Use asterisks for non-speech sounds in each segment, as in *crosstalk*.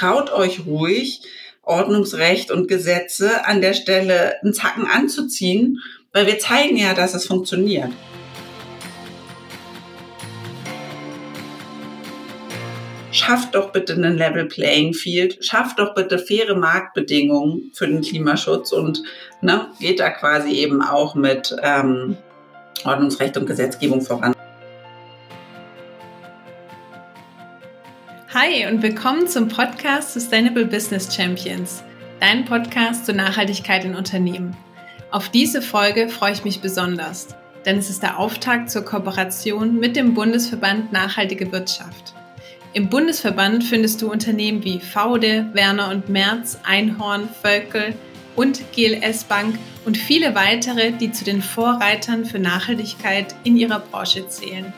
traut euch ruhig, Ordnungsrecht und Gesetze an der Stelle einen Zacken anzuziehen, weil wir zeigen ja, dass es funktioniert. schafft doch bitte einen Level Playing Field, schafft doch bitte faire Marktbedingungen für den Klimaschutz und ne, geht da quasi eben auch mit ähm, Ordnungsrecht und Gesetzgebung voran. Hi und willkommen zum Podcast Sustainable Business Champions, dein Podcast zur Nachhaltigkeit in Unternehmen. Auf diese Folge freue ich mich besonders, denn es ist der Auftakt zur Kooperation mit dem Bundesverband Nachhaltige Wirtschaft. Im Bundesverband findest du Unternehmen wie Faude, Werner und Merz, Einhorn, Völkel und GLS Bank und viele weitere, die zu den Vorreitern für Nachhaltigkeit in ihrer Branche zählen.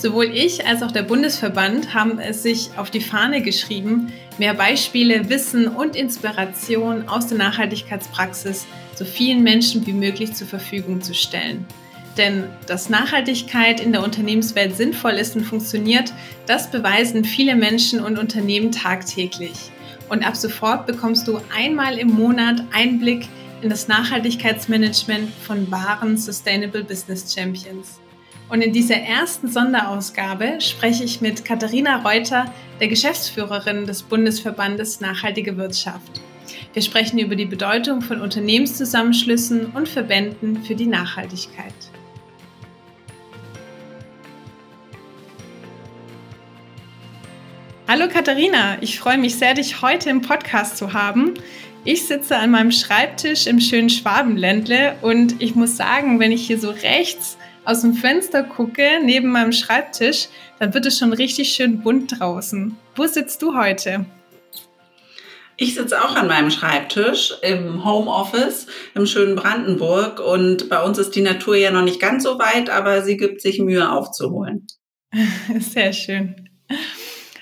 Sowohl ich als auch der Bundesverband haben es sich auf die Fahne geschrieben, mehr Beispiele, Wissen und Inspiration aus der Nachhaltigkeitspraxis so vielen Menschen wie möglich zur Verfügung zu stellen. Denn dass Nachhaltigkeit in der Unternehmenswelt sinnvoll ist und funktioniert, das beweisen viele Menschen und Unternehmen tagtäglich. Und ab sofort bekommst du einmal im Monat Einblick in das Nachhaltigkeitsmanagement von wahren Sustainable Business Champions. Und in dieser ersten Sonderausgabe spreche ich mit Katharina Reuter, der Geschäftsführerin des Bundesverbandes Nachhaltige Wirtschaft. Wir sprechen über die Bedeutung von Unternehmenszusammenschlüssen und Verbänden für die Nachhaltigkeit. Hallo Katharina, ich freue mich sehr, dich heute im Podcast zu haben. Ich sitze an meinem Schreibtisch im schönen Schwabenländle und ich muss sagen, wenn ich hier so rechts aus dem Fenster gucke, neben meinem Schreibtisch, dann wird es schon richtig schön bunt draußen. Wo sitzt du heute? Ich sitze auch an meinem Schreibtisch im Homeoffice im schönen Brandenburg und bei uns ist die Natur ja noch nicht ganz so weit, aber sie gibt sich Mühe aufzuholen. *laughs* Sehr schön.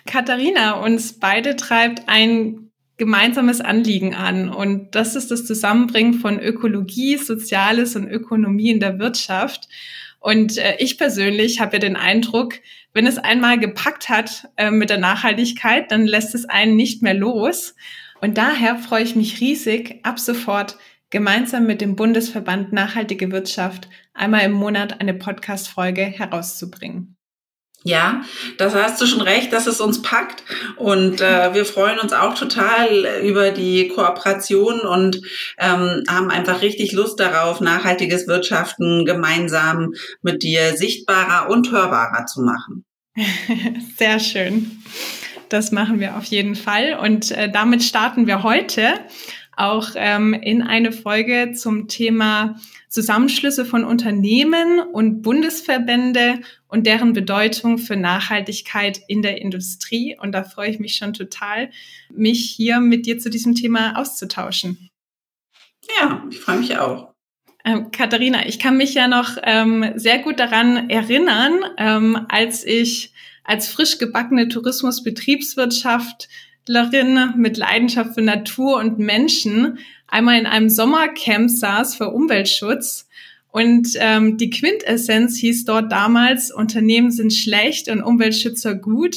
Katharina, uns beide treibt ein gemeinsames Anliegen an und das ist das Zusammenbringen von Ökologie, Soziales und Ökonomie in der Wirtschaft. Und äh, ich persönlich habe ja den Eindruck, wenn es einmal gepackt hat äh, mit der Nachhaltigkeit, dann lässt es einen nicht mehr los. Und daher freue ich mich riesig, ab sofort gemeinsam mit dem Bundesverband Nachhaltige Wirtschaft einmal im Monat eine Podcast-Folge herauszubringen. Ja, das hast du schon recht, dass es uns packt. Und äh, wir freuen uns auch total über die Kooperation und ähm, haben einfach richtig Lust darauf, nachhaltiges Wirtschaften gemeinsam mit dir sichtbarer und hörbarer zu machen. *laughs* Sehr schön. Das machen wir auf jeden Fall. Und äh, damit starten wir heute auch ähm, in eine Folge zum Thema Zusammenschlüsse von Unternehmen und Bundesverbände und deren Bedeutung für Nachhaltigkeit in der Industrie. Und da freue ich mich schon total, mich hier mit dir zu diesem Thema auszutauschen. Ja, ich freue mich auch. Ähm, Katharina, ich kann mich ja noch ähm, sehr gut daran erinnern, ähm, als ich als frisch gebackene Tourismusbetriebswirtschaftlerin mit Leidenschaft für Natur und Menschen einmal in einem Sommercamp saß für Umweltschutz und ähm, die Quintessenz hieß dort damals, Unternehmen sind schlecht und Umweltschützer gut.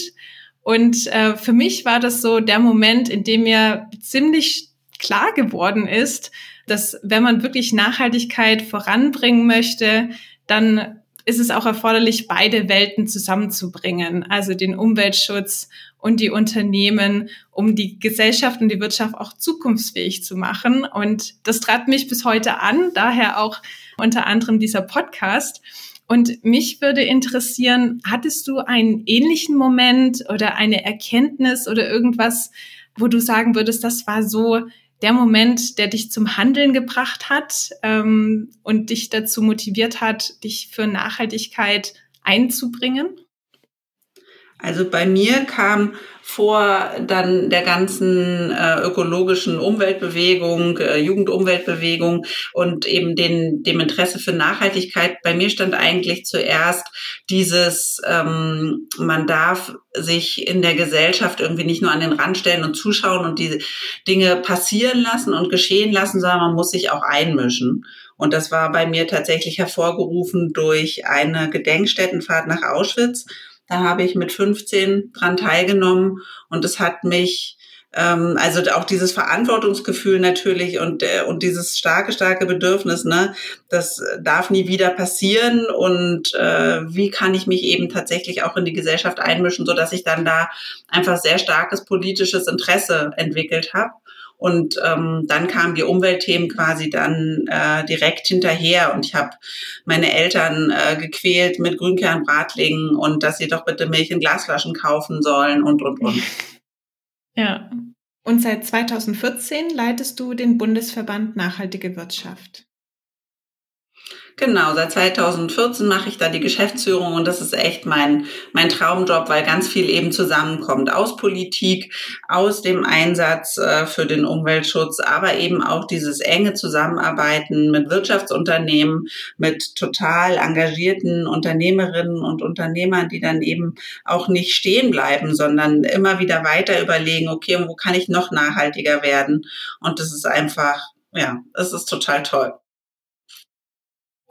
Und äh, für mich war das so der Moment, in dem mir ziemlich klar geworden ist, dass wenn man wirklich Nachhaltigkeit voranbringen möchte, dann ist es auch erforderlich, beide Welten zusammenzubringen, also den Umweltschutz und die Unternehmen, um die Gesellschaft und die Wirtschaft auch zukunftsfähig zu machen. Und das treibt mich bis heute an, daher auch unter anderem dieser Podcast. Und mich würde interessieren, hattest du einen ähnlichen Moment oder eine Erkenntnis oder irgendwas, wo du sagen würdest, das war so der Moment, der dich zum Handeln gebracht hat ähm, und dich dazu motiviert hat, dich für Nachhaltigkeit einzubringen? Also bei mir kam vor dann der ganzen äh, ökologischen Umweltbewegung, äh, Jugendumweltbewegung und eben den, dem Interesse für Nachhaltigkeit. Bei mir stand eigentlich zuerst dieses, ähm, man darf sich in der Gesellschaft irgendwie nicht nur an den Rand stellen und zuschauen und diese Dinge passieren lassen und geschehen lassen, sondern man muss sich auch einmischen. Und das war bei mir tatsächlich hervorgerufen durch eine Gedenkstättenfahrt nach Auschwitz da habe ich mit 15 dran teilgenommen und es hat mich ähm, also auch dieses Verantwortungsgefühl natürlich und, äh, und dieses starke, starke Bedürfnis, ne, das darf nie wieder passieren und äh, wie kann ich mich eben tatsächlich auch in die Gesellschaft einmischen, so dass ich dann da einfach sehr starkes politisches Interesse entwickelt habe. Und ähm, dann kamen die Umweltthemen quasi dann äh, direkt hinterher. Und ich habe meine Eltern äh, gequält mit Grünkernbratlingen und dass sie doch bitte Milch in Glasflaschen kaufen sollen und, und, und. *laughs* Ja. Und seit 2014 leitest du den Bundesverband Nachhaltige Wirtschaft. Genau, seit 2014 mache ich da die Geschäftsführung und das ist echt mein, mein Traumjob, weil ganz viel eben zusammenkommt aus Politik, aus dem Einsatz äh, für den Umweltschutz, aber eben auch dieses enge Zusammenarbeiten mit Wirtschaftsunternehmen, mit total engagierten Unternehmerinnen und Unternehmern, die dann eben auch nicht stehen bleiben, sondern immer wieder weiter überlegen, okay, wo kann ich noch nachhaltiger werden? Und das ist einfach, ja, es ist total toll.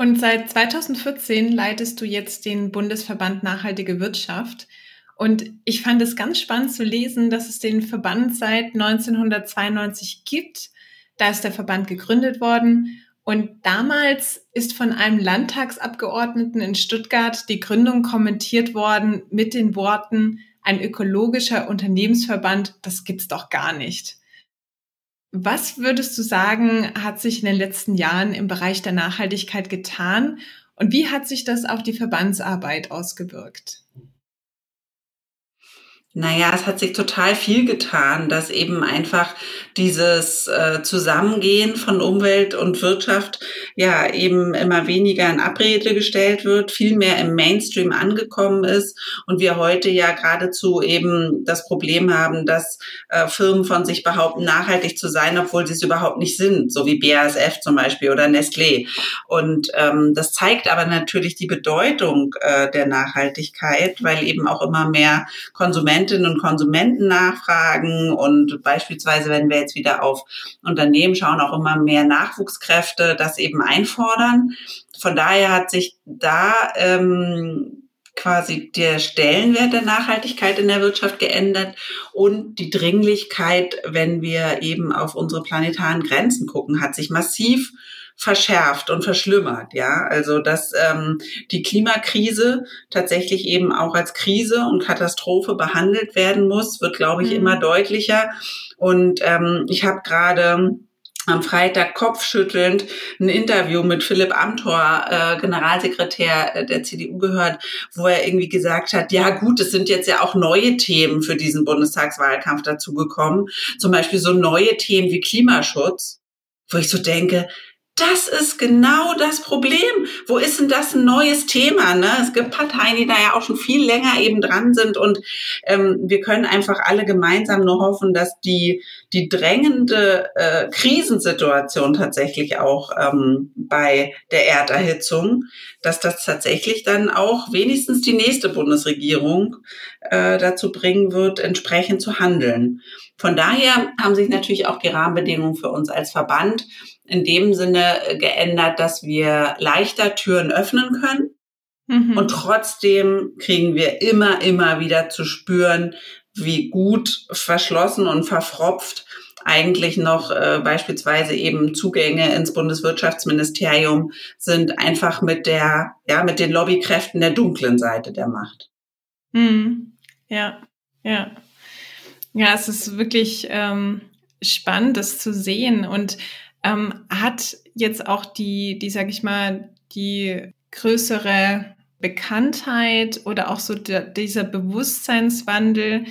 Und seit 2014 leitest du jetzt den Bundesverband Nachhaltige Wirtschaft. Und ich fand es ganz spannend zu lesen, dass es den Verband seit 1992 gibt. Da ist der Verband gegründet worden. Und damals ist von einem Landtagsabgeordneten in Stuttgart die Gründung kommentiert worden mit den Worten, ein ökologischer Unternehmensverband, das gibt's doch gar nicht. Was würdest du sagen, hat sich in den letzten Jahren im Bereich der Nachhaltigkeit getan und wie hat sich das auf die Verbandsarbeit ausgewirkt? Naja, es hat sich total viel getan, dass eben einfach dieses äh, Zusammengehen von Umwelt und Wirtschaft ja eben immer weniger in Abrede gestellt wird, viel mehr im Mainstream angekommen ist und wir heute ja geradezu eben das Problem haben, dass äh, Firmen von sich behaupten, nachhaltig zu sein, obwohl sie es überhaupt nicht sind, so wie BASF zum Beispiel oder Nestlé. Und ähm, das zeigt aber natürlich die Bedeutung äh, der Nachhaltigkeit, weil eben auch immer mehr Konsumenten Konsumentinnen und Konsumenten nachfragen und beispielsweise, wenn wir jetzt wieder auf Unternehmen schauen, auch immer mehr Nachwuchskräfte das eben einfordern. Von daher hat sich da ähm, quasi der Stellenwert der Nachhaltigkeit in der Wirtschaft geändert und die Dringlichkeit, wenn wir eben auf unsere planetaren Grenzen gucken, hat sich massiv verschärft und verschlimmert. Ja, also dass ähm, die Klimakrise tatsächlich eben auch als Krise und Katastrophe behandelt werden muss, wird, glaube ich, mhm. immer deutlicher. Und ähm, ich habe gerade am Freitag kopfschüttelnd ein Interview mit Philipp Amthor, äh, Generalsekretär äh, der CDU gehört, wo er irgendwie gesagt hat, ja gut, es sind jetzt ja auch neue Themen für diesen Bundestagswahlkampf dazugekommen, zum Beispiel so neue Themen wie Klimaschutz, wo ich so denke, das ist genau das Problem. Wo ist denn das ein neues Thema? Ne? Es gibt Parteien, die da ja auch schon viel länger eben dran sind und ähm, wir können einfach alle gemeinsam nur hoffen, dass die, die drängende äh, Krisensituation tatsächlich auch ähm, bei der Erderhitzung, dass das tatsächlich dann auch wenigstens die nächste Bundesregierung äh, dazu bringen wird, entsprechend zu handeln. Von daher haben sich natürlich auch die Rahmenbedingungen für uns als Verband in dem Sinne äh, geändert, dass wir leichter Türen öffnen können. Mhm. Und trotzdem kriegen wir immer, immer wieder zu spüren, wie gut verschlossen und verfropft eigentlich noch äh, beispielsweise eben Zugänge ins Bundeswirtschaftsministerium sind, einfach mit der, ja, mit den Lobbykräften der dunklen Seite der Macht. Mhm. Ja, ja. Ja, es ist wirklich ähm, spannend, das zu sehen. Und ähm, hat jetzt auch die, die, sag ich mal, die größere Bekanntheit oder auch so der, dieser Bewusstseinswandel,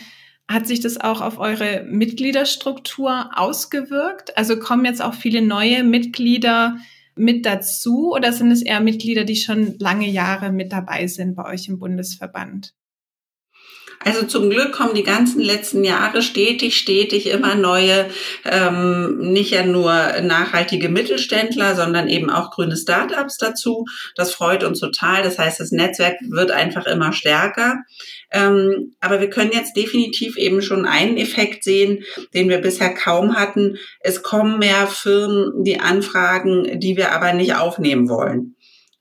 hat sich das auch auf eure Mitgliederstruktur ausgewirkt? Also kommen jetzt auch viele neue Mitglieder mit dazu oder sind es eher Mitglieder, die schon lange Jahre mit dabei sind bei euch im Bundesverband? Also zum Glück kommen die ganzen letzten Jahre stetig, stetig immer neue, ähm, nicht ja nur nachhaltige Mittelständler, sondern eben auch grüne Startups dazu. Das freut uns total. Das heißt, das Netzwerk wird einfach immer stärker. Ähm, aber wir können jetzt definitiv eben schon einen Effekt sehen, den wir bisher kaum hatten. Es kommen mehr Firmen, die anfragen, die wir aber nicht aufnehmen wollen.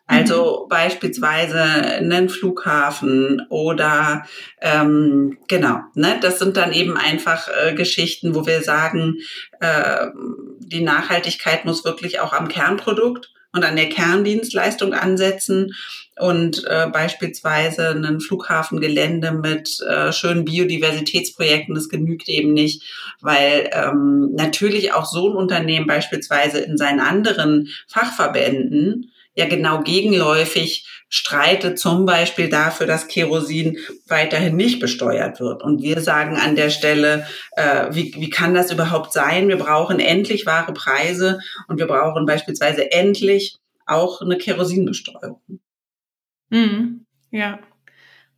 Also mhm. beispielsweise einen Flughafen oder ähm, genau, ne, das sind dann eben einfach äh, Geschichten, wo wir sagen, äh, die Nachhaltigkeit muss wirklich auch am Kernprodukt und an der Kerndienstleistung ansetzen und äh, beispielsweise ein Flughafengelände mit äh, schönen Biodiversitätsprojekten, das genügt eben nicht, weil ähm, natürlich auch so ein Unternehmen beispielsweise in seinen anderen Fachverbänden ja genau gegenläufig streitet, zum Beispiel dafür, dass Kerosin weiterhin nicht besteuert wird. Und wir sagen an der Stelle, äh, wie, wie kann das überhaupt sein? Wir brauchen endlich wahre Preise und wir brauchen beispielsweise endlich auch eine Kerosinbesteuerung. Mhm. Ja,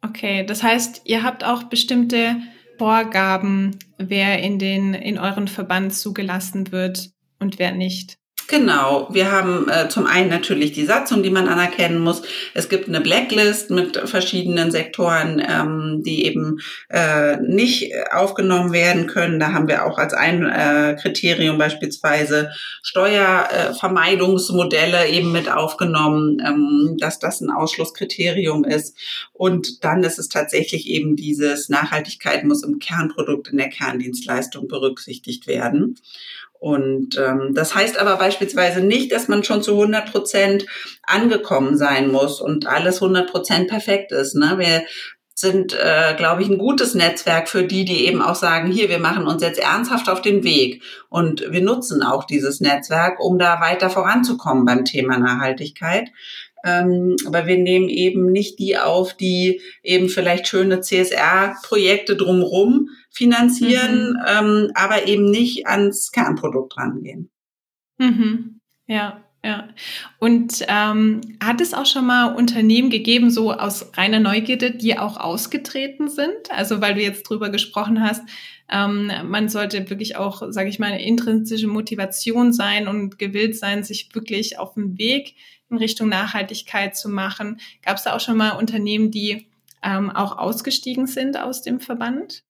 okay. Das heißt, ihr habt auch bestimmte Vorgaben, wer in den in euren Verband zugelassen wird und wer nicht. Genau, wir haben äh, zum einen natürlich die Satzung, die man anerkennen muss. Es gibt eine Blacklist mit verschiedenen Sektoren, ähm, die eben äh, nicht aufgenommen werden können. Da haben wir auch als ein äh, Kriterium beispielsweise Steuervermeidungsmodelle eben mit aufgenommen, ähm, dass das ein Ausschlusskriterium ist. Und dann ist es tatsächlich eben dieses Nachhaltigkeit muss im Kernprodukt in der Kerndienstleistung berücksichtigt werden. Und ähm, das heißt aber beispielsweise nicht, dass man schon zu 100 Prozent angekommen sein muss und alles 100 Prozent perfekt ist. Ne? Wir sind, äh, glaube ich, ein gutes Netzwerk für die, die eben auch sagen, hier, wir machen uns jetzt ernsthaft auf den Weg und wir nutzen auch dieses Netzwerk, um da weiter voranzukommen beim Thema Nachhaltigkeit. Ähm, aber wir nehmen eben nicht die auf, die eben vielleicht schöne CSR-Projekte drumrum finanzieren, mhm. ähm, aber eben nicht ans Kernprodukt rangehen. Mhm. Ja, ja. Und ähm, hat es auch schon mal Unternehmen gegeben, so aus reiner Neugierde, die auch ausgetreten sind? Also weil du jetzt drüber gesprochen hast, ähm, man sollte wirklich auch, sage ich mal, eine intrinsische Motivation sein und gewillt sein, sich wirklich auf den Weg in Richtung Nachhaltigkeit zu machen. Gab es da auch schon mal Unternehmen, die ähm, auch ausgestiegen sind aus dem Verband?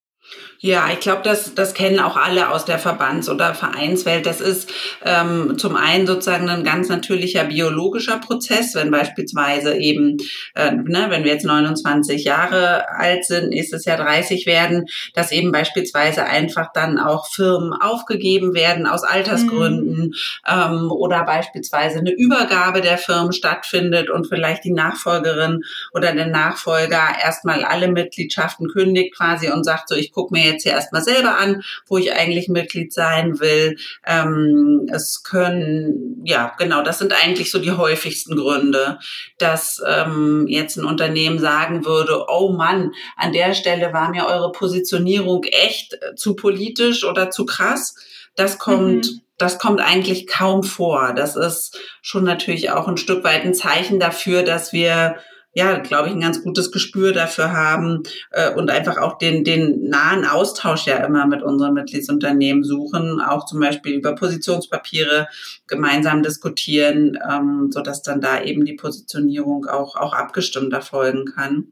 Ja, ich glaube, das, das kennen auch alle aus der Verbands- oder Vereinswelt. Das ist ähm, zum einen sozusagen ein ganz natürlicher biologischer Prozess, wenn beispielsweise eben, äh, ne, wenn wir jetzt 29 Jahre alt sind, nächstes Jahr 30 werden, dass eben beispielsweise einfach dann auch Firmen aufgegeben werden aus Altersgründen mhm. ähm, oder beispielsweise eine Übergabe der Firmen stattfindet und vielleicht die Nachfolgerin oder der Nachfolger erstmal alle Mitgliedschaften kündigt quasi und sagt so, ich gucke mir jetzt hier erstmal selber an, wo ich eigentlich Mitglied sein will. Ähm, es können, ja, genau, das sind eigentlich so die häufigsten Gründe, dass ähm, jetzt ein Unternehmen sagen würde, oh Mann, an der Stelle war mir eure Positionierung echt zu politisch oder zu krass. Das kommt mhm das kommt eigentlich kaum vor. Das ist schon natürlich auch ein Stück weit ein Zeichen dafür, dass wir ja, glaube ich, ein ganz gutes Gespür dafür haben äh, und einfach auch den, den nahen Austausch ja immer mit unseren Mitgliedsunternehmen suchen, auch zum Beispiel über Positionspapiere gemeinsam diskutieren, ähm, so dass dann da eben die Positionierung auch, auch abgestimmt erfolgen kann.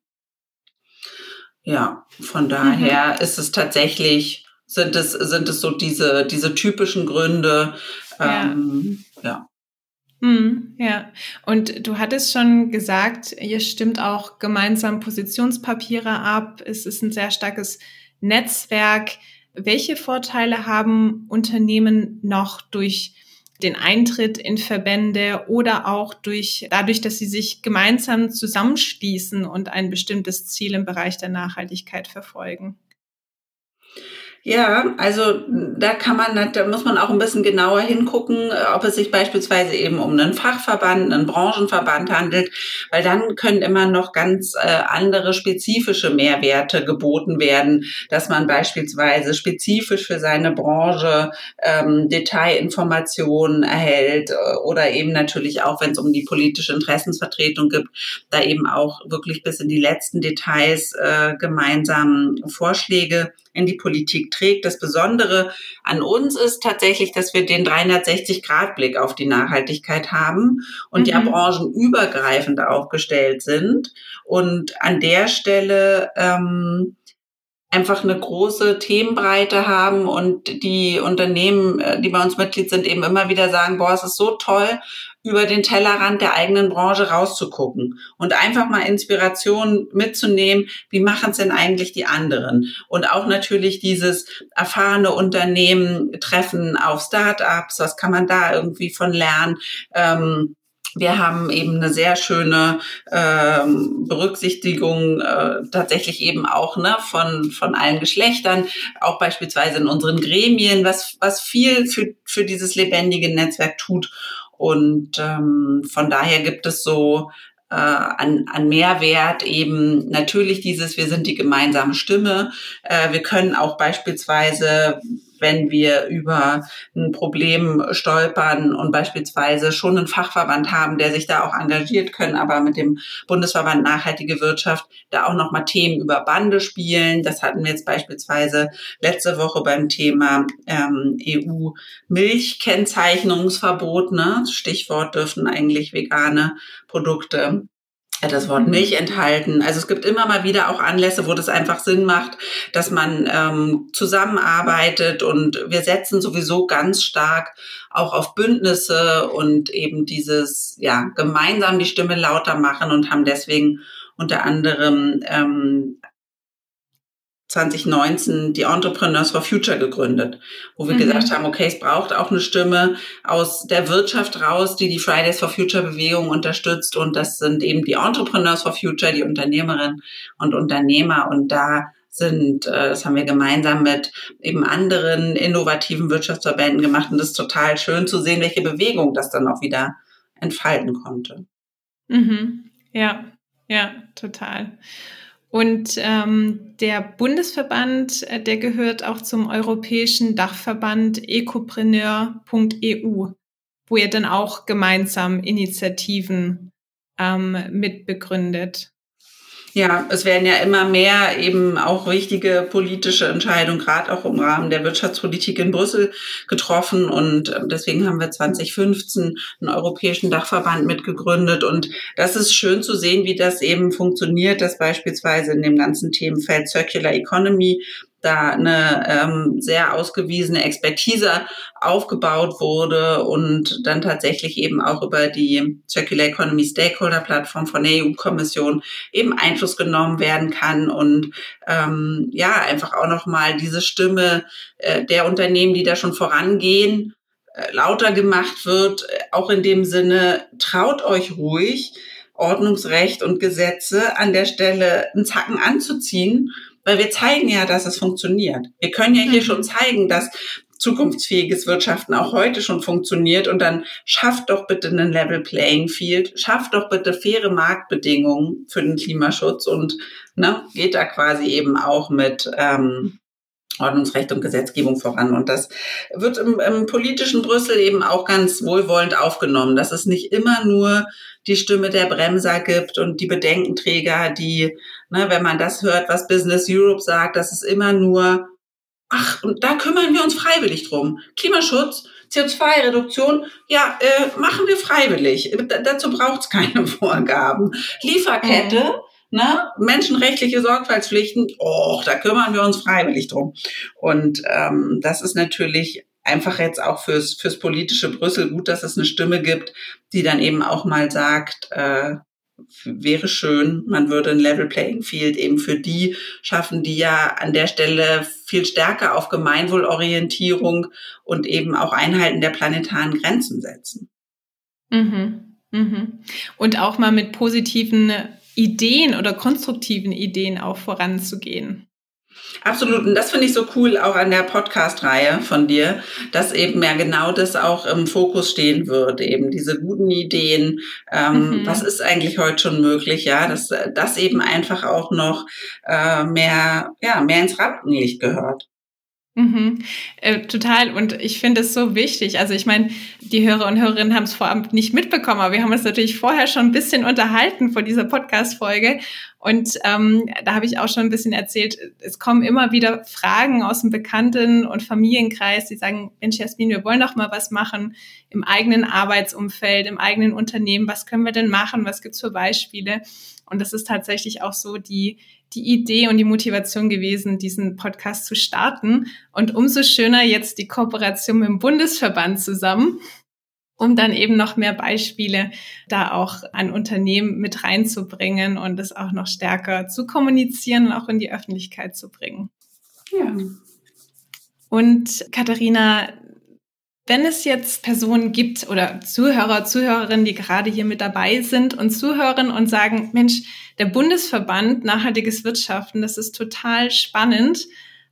Ja, von mhm. daher mhm. ist es tatsächlich, sind es, sind es so diese, diese typischen Gründe, ähm, ja. ja. Mhm, ja, und du hattest schon gesagt, ihr stimmt auch gemeinsam Positionspapiere ab. Es ist ein sehr starkes Netzwerk. Welche Vorteile haben Unternehmen noch durch den Eintritt in Verbände oder auch durch, dadurch, dass sie sich gemeinsam zusammenschließen und ein bestimmtes Ziel im Bereich der Nachhaltigkeit verfolgen? Ja, also da kann man, da muss man auch ein bisschen genauer hingucken, ob es sich beispielsweise eben um einen Fachverband, einen Branchenverband handelt, weil dann können immer noch ganz äh, andere spezifische Mehrwerte geboten werden, dass man beispielsweise spezifisch für seine Branche ähm, Detailinformationen erhält äh, oder eben natürlich auch, wenn es um die politische Interessensvertretung gibt, da eben auch wirklich bis in die letzten Details äh, gemeinsam Vorschläge in die Politik trägt. Das Besondere an uns ist tatsächlich, dass wir den 360-Grad-Blick auf die Nachhaltigkeit haben und mhm. ja branchenübergreifend aufgestellt sind. Und an der Stelle ähm, einfach eine große Themenbreite haben und die Unternehmen, äh, die bei uns Mitglied sind, eben immer wieder sagen, boah, es ist so toll, über den Tellerrand der eigenen Branche rauszugucken und einfach mal Inspiration mitzunehmen, wie machen es denn eigentlich die anderen? Und auch natürlich dieses erfahrene Unternehmen treffen auf Startups, was kann man da irgendwie von lernen? Ähm, wir haben eben eine sehr schöne ähm, Berücksichtigung äh, tatsächlich eben auch ne, von, von allen Geschlechtern, auch beispielsweise in unseren Gremien, was, was viel für, für dieses lebendige Netzwerk tut. Und ähm, von daher gibt es so äh, an, an Mehrwert eben natürlich dieses, wir sind die gemeinsame Stimme. Äh, wir können auch beispielsweise wenn wir über ein Problem stolpern und beispielsweise schon einen Fachverband haben, der sich da auch engagiert können, aber mit dem Bundesverband Nachhaltige Wirtschaft da auch nochmal Themen über Bande spielen. Das hatten wir jetzt beispielsweise letzte Woche beim Thema ähm, EU-Milchkennzeichnungsverbot. Ne? Stichwort dürfen eigentlich vegane Produkte das Wort mhm. Milch enthalten. Also es gibt immer mal wieder auch Anlässe, wo das einfach Sinn macht, dass man ähm, zusammenarbeitet und wir setzen sowieso ganz stark auch auf Bündnisse und eben dieses, ja, gemeinsam die Stimme lauter machen und haben deswegen unter anderem ähm, 2019 die Entrepreneurs for Future gegründet, wo wir mhm. gesagt haben, okay, es braucht auch eine Stimme aus der Wirtschaft raus, die die Fridays for Future Bewegung unterstützt. Und das sind eben die Entrepreneurs for Future, die Unternehmerinnen und Unternehmer. Und da sind, äh, das haben wir gemeinsam mit eben anderen innovativen Wirtschaftsverbänden gemacht. Und das ist total schön zu sehen, welche Bewegung das dann auch wieder entfalten konnte. Mhm. Ja, ja, total. Und ähm, der Bundesverband, äh, der gehört auch zum europäischen Dachverband ecopreneur.eu, wo ihr dann auch gemeinsam Initiativen ähm, mitbegründet. Ja, es werden ja immer mehr eben auch wichtige politische Entscheidungen, gerade auch im Rahmen der Wirtschaftspolitik in Brüssel getroffen. Und ähm, deswegen haben wir 2015 einen europäischen Dachverband mitgegründet. Und das ist schön zu sehen, wie das eben funktioniert, dass beispielsweise in dem ganzen Themenfeld Circular Economy da eine ähm, sehr ausgewiesene Expertise aufgebaut wurde und dann tatsächlich eben auch über die Circular Economy Stakeholder Plattform von der EU-Kommission eben Einfluss genommen werden kann und ähm, ja einfach auch noch mal diese Stimme äh, der Unternehmen, die da schon vorangehen, äh, lauter gemacht wird, äh, auch in dem Sinne traut euch ruhig Ordnungsrecht und Gesetze an der Stelle einen Zacken anzuziehen weil wir zeigen ja, dass es funktioniert. Wir können ja hier mhm. schon zeigen, dass zukunftsfähiges Wirtschaften auch heute schon funktioniert und dann schafft doch bitte einen Level Playing Field, schafft doch bitte faire Marktbedingungen für den Klimaschutz und ne, geht da quasi eben auch mit ähm, Ordnungsrecht und Gesetzgebung voran. Und das wird im, im politischen Brüssel eben auch ganz wohlwollend aufgenommen, dass es nicht immer nur die Stimme der Bremser gibt und die Bedenkenträger, die, ne, wenn man das hört, was Business Europe sagt, dass es immer nur, ach, und da kümmern wir uns freiwillig drum. Klimaschutz, CO2-Reduktion, ja, äh, machen wir freiwillig. D dazu braucht es keine *laughs* Vorgaben. Lieferkette, mhm Ne? Menschenrechtliche Sorgfaltspflichten, oh, da kümmern wir uns freiwillig drum. Und ähm, das ist natürlich einfach jetzt auch fürs, fürs politische Brüssel gut, dass es eine Stimme gibt, die dann eben auch mal sagt, äh, wäre schön, man würde ein Level Playing Field eben für die schaffen, die ja an der Stelle viel stärker auf Gemeinwohlorientierung und eben auch Einhalten der planetaren Grenzen setzen. Mhm. Mhm. Und auch mal mit positiven Ideen oder konstruktiven Ideen auch voranzugehen. Absolut. Und das finde ich so cool auch an der Podcast-Reihe von dir, dass eben ja genau das auch im Fokus stehen wird, eben diese guten Ideen. Ähm, mhm. Was ist eigentlich heute schon möglich? Ja, dass das eben einfach auch noch äh, mehr, ja, mehr ins Rampenlicht gehört. Mhm. Äh, total. Und ich finde es so wichtig. Also ich meine, die Hörer und Hörerinnen haben es vorab nicht mitbekommen, aber wir haben uns natürlich vorher schon ein bisschen unterhalten vor dieser Podcast-Folge. Und ähm, da habe ich auch schon ein bisschen erzählt, es kommen immer wieder Fragen aus dem Bekannten- und Familienkreis, die sagen, Mensch, Jasmin, wir wollen doch mal was machen im eigenen Arbeitsumfeld, im eigenen Unternehmen. Was können wir denn machen? Was gibt's für Beispiele? Und das ist tatsächlich auch so die, die Idee und die Motivation gewesen, diesen Podcast zu starten. Und umso schöner jetzt die Kooperation mit dem Bundesverband zusammen, um dann eben noch mehr Beispiele da auch an Unternehmen mit reinzubringen und es auch noch stärker zu kommunizieren und auch in die Öffentlichkeit zu bringen. Ja. Und Katharina, wenn es jetzt Personen gibt oder Zuhörer, Zuhörerinnen, die gerade hier mit dabei sind und zuhören und sagen, Mensch, der Bundesverband Nachhaltiges Wirtschaften, das ist total spannend.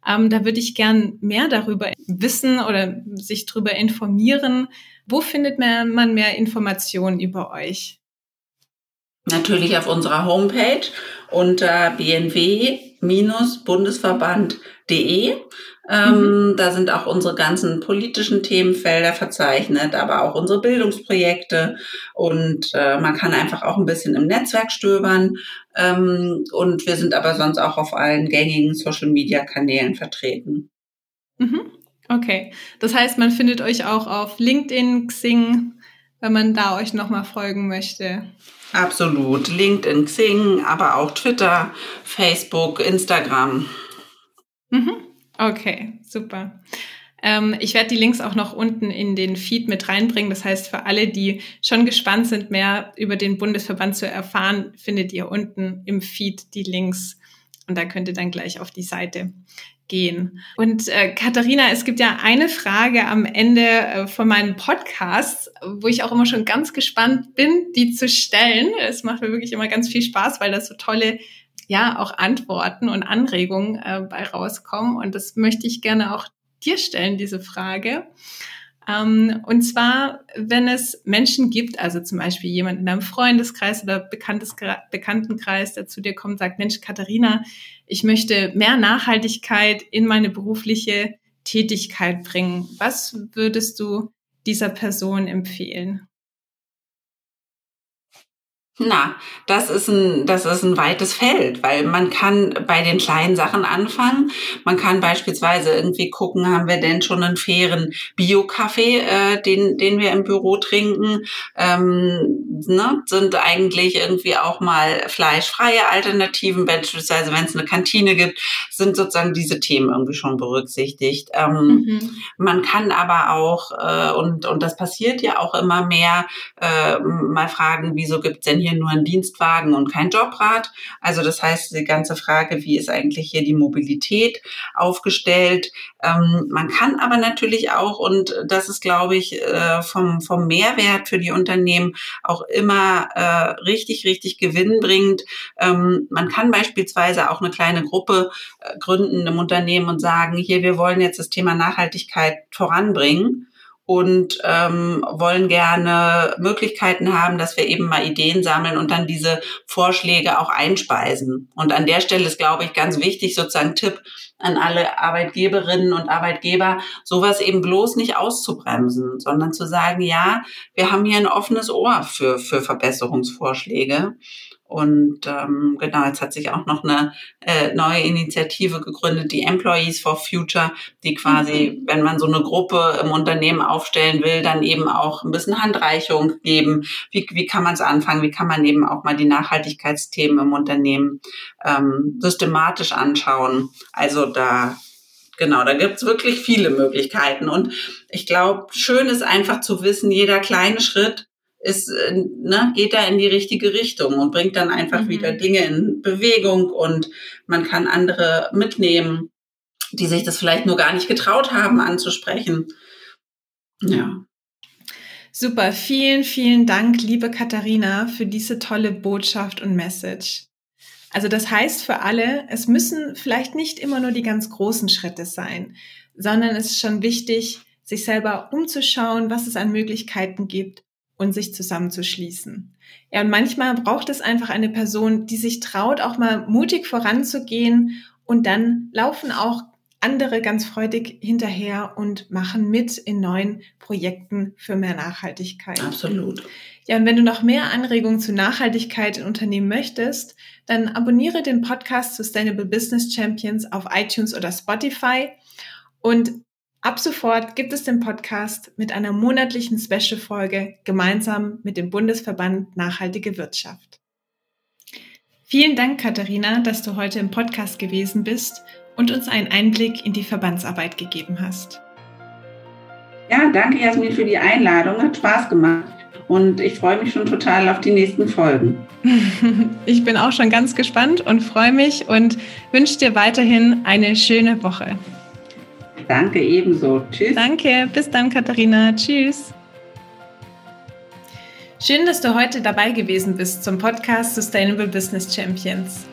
Ähm, da würde ich gern mehr darüber wissen oder sich darüber informieren. Wo findet man mehr Informationen über euch? Natürlich auf unserer Homepage unter bnw-bundesverband.de. Ähm, mhm. Da sind auch unsere ganzen politischen Themenfelder verzeichnet, aber auch unsere Bildungsprojekte. Und äh, man kann einfach auch ein bisschen im Netzwerk stöbern. Ähm, und wir sind aber sonst auch auf allen gängigen Social-Media-Kanälen vertreten. Mhm. Okay, das heißt, man findet euch auch auf LinkedIn, Xing, wenn man da euch nochmal folgen möchte. Absolut. LinkedIn, Xing, aber auch Twitter, Facebook, Instagram. Mhm. Okay, super. Ähm, ich werde die Links auch noch unten in den Feed mit reinbringen. Das heißt, für alle, die schon gespannt sind, mehr über den Bundesverband zu erfahren, findet ihr unten im Feed die Links. Und da könnt ihr dann gleich auf die Seite gehen. Und äh, Katharina, es gibt ja eine Frage am Ende äh, von meinem Podcast, wo ich auch immer schon ganz gespannt bin, die zu stellen. Es macht mir wirklich immer ganz viel Spaß, weil da so tolle, ja, auch Antworten und Anregungen äh, bei rauskommen. Und das möchte ich gerne auch dir stellen, diese Frage. Ähm, und zwar, wenn es Menschen gibt, also zum Beispiel jemand in deinem Freundeskreis oder Bekanntes, Bekanntenkreis, der zu dir kommt und sagt, Mensch, Katharina, ich möchte mehr Nachhaltigkeit in meine berufliche Tätigkeit bringen. Was würdest du dieser Person empfehlen? Na, das ist ein, das ist ein weites Feld, weil man kann bei den kleinen Sachen anfangen. Man kann beispielsweise irgendwie gucken, haben wir denn schon einen fairen Bio-Kaffee, äh, den, den wir im Büro trinken? Ähm, ne? Sind eigentlich irgendwie auch mal fleischfreie Alternativen, beispielsweise wenn es eine Kantine gibt, sind sozusagen diese Themen irgendwie schon berücksichtigt. Ähm, mhm. Man kann aber auch, äh, und, und das passiert ja auch immer mehr, äh, mal fragen, wieso gibt's denn hier hier nur ein Dienstwagen und kein Jobrad. Also das heißt, die ganze Frage, wie ist eigentlich hier die Mobilität aufgestellt? Ähm, man kann aber natürlich auch, und das ist, glaube ich, äh, vom, vom Mehrwert für die Unternehmen auch immer äh, richtig, richtig gewinnbringend. Ähm, man kann beispielsweise auch eine kleine Gruppe äh, gründen im Unternehmen und sagen, hier, wir wollen jetzt das Thema Nachhaltigkeit voranbringen und ähm, wollen gerne Möglichkeiten haben, dass wir eben mal Ideen sammeln und dann diese Vorschläge auch einspeisen. Und an der Stelle ist, glaube ich, ganz wichtig, sozusagen Tipp an alle Arbeitgeberinnen und Arbeitgeber, sowas eben bloß nicht auszubremsen, sondern zu sagen, ja, wir haben hier ein offenes Ohr für, für Verbesserungsvorschläge. Und ähm, genau, jetzt hat sich auch noch eine äh, neue Initiative gegründet, die Employees for Future, die quasi, mhm. wenn man so eine Gruppe im Unternehmen aufstellen will, dann eben auch ein bisschen Handreichung geben. Wie, wie kann man es anfangen? Wie kann man eben auch mal die Nachhaltigkeitsthemen im Unternehmen ähm, systematisch anschauen? Also da Genau, da gibt's wirklich viele Möglichkeiten. Und ich glaube, schön ist einfach zu wissen, jeder kleine Schritt ist, äh, ne, geht da in die richtige Richtung und bringt dann einfach mhm. wieder Dinge in Bewegung und man kann andere mitnehmen, die sich das vielleicht nur gar nicht getraut haben anzusprechen. Ja. Super, vielen, vielen Dank, liebe Katharina, für diese tolle Botschaft und Message. Also das heißt für alle, es müssen vielleicht nicht immer nur die ganz großen Schritte sein, sondern es ist schon wichtig, sich selber umzuschauen, was es an Möglichkeiten gibt und sich zusammenzuschließen. Ja, und manchmal braucht es einfach eine Person, die sich traut, auch mal mutig voranzugehen und dann laufen auch andere ganz freudig hinterher und machen mit in neuen Projekten für mehr Nachhaltigkeit. Absolut. Ja, und wenn du noch mehr Anregungen zu Nachhaltigkeit in Unternehmen möchtest, dann abonniere den Podcast Sustainable Business Champions auf iTunes oder Spotify. Und ab sofort gibt es den Podcast mit einer monatlichen Special-Folge gemeinsam mit dem Bundesverband Nachhaltige Wirtschaft. Vielen Dank, Katharina, dass du heute im Podcast gewesen bist und uns einen Einblick in die Verbandsarbeit gegeben hast. Ja, danke Jasmin für die Einladung. Hat Spaß gemacht und ich freue mich schon total auf die nächsten Folgen. *laughs* Ich bin auch schon ganz gespannt und freue mich und wünsche dir weiterhin eine schöne Woche. Danke ebenso. Tschüss. Danke. Bis dann, Katharina. Tschüss. Schön, dass du heute dabei gewesen bist zum Podcast Sustainable Business Champions.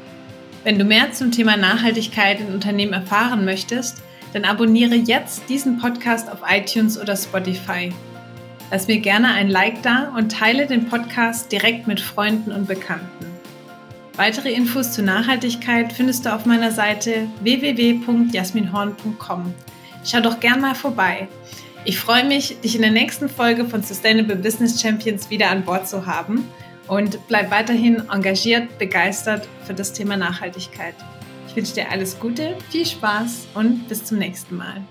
Wenn du mehr zum Thema Nachhaltigkeit in Unternehmen erfahren möchtest, dann abonniere jetzt diesen Podcast auf iTunes oder Spotify. Lass mir gerne ein Like da und teile den Podcast direkt mit Freunden und Bekannten. Weitere Infos zur Nachhaltigkeit findest du auf meiner Seite www.jasminhorn.com. Schau doch gern mal vorbei. Ich freue mich, dich in der nächsten Folge von Sustainable Business Champions wieder an Bord zu haben und bleib weiterhin engagiert, begeistert für das Thema Nachhaltigkeit. Ich wünsche dir alles Gute, viel Spaß und bis zum nächsten Mal.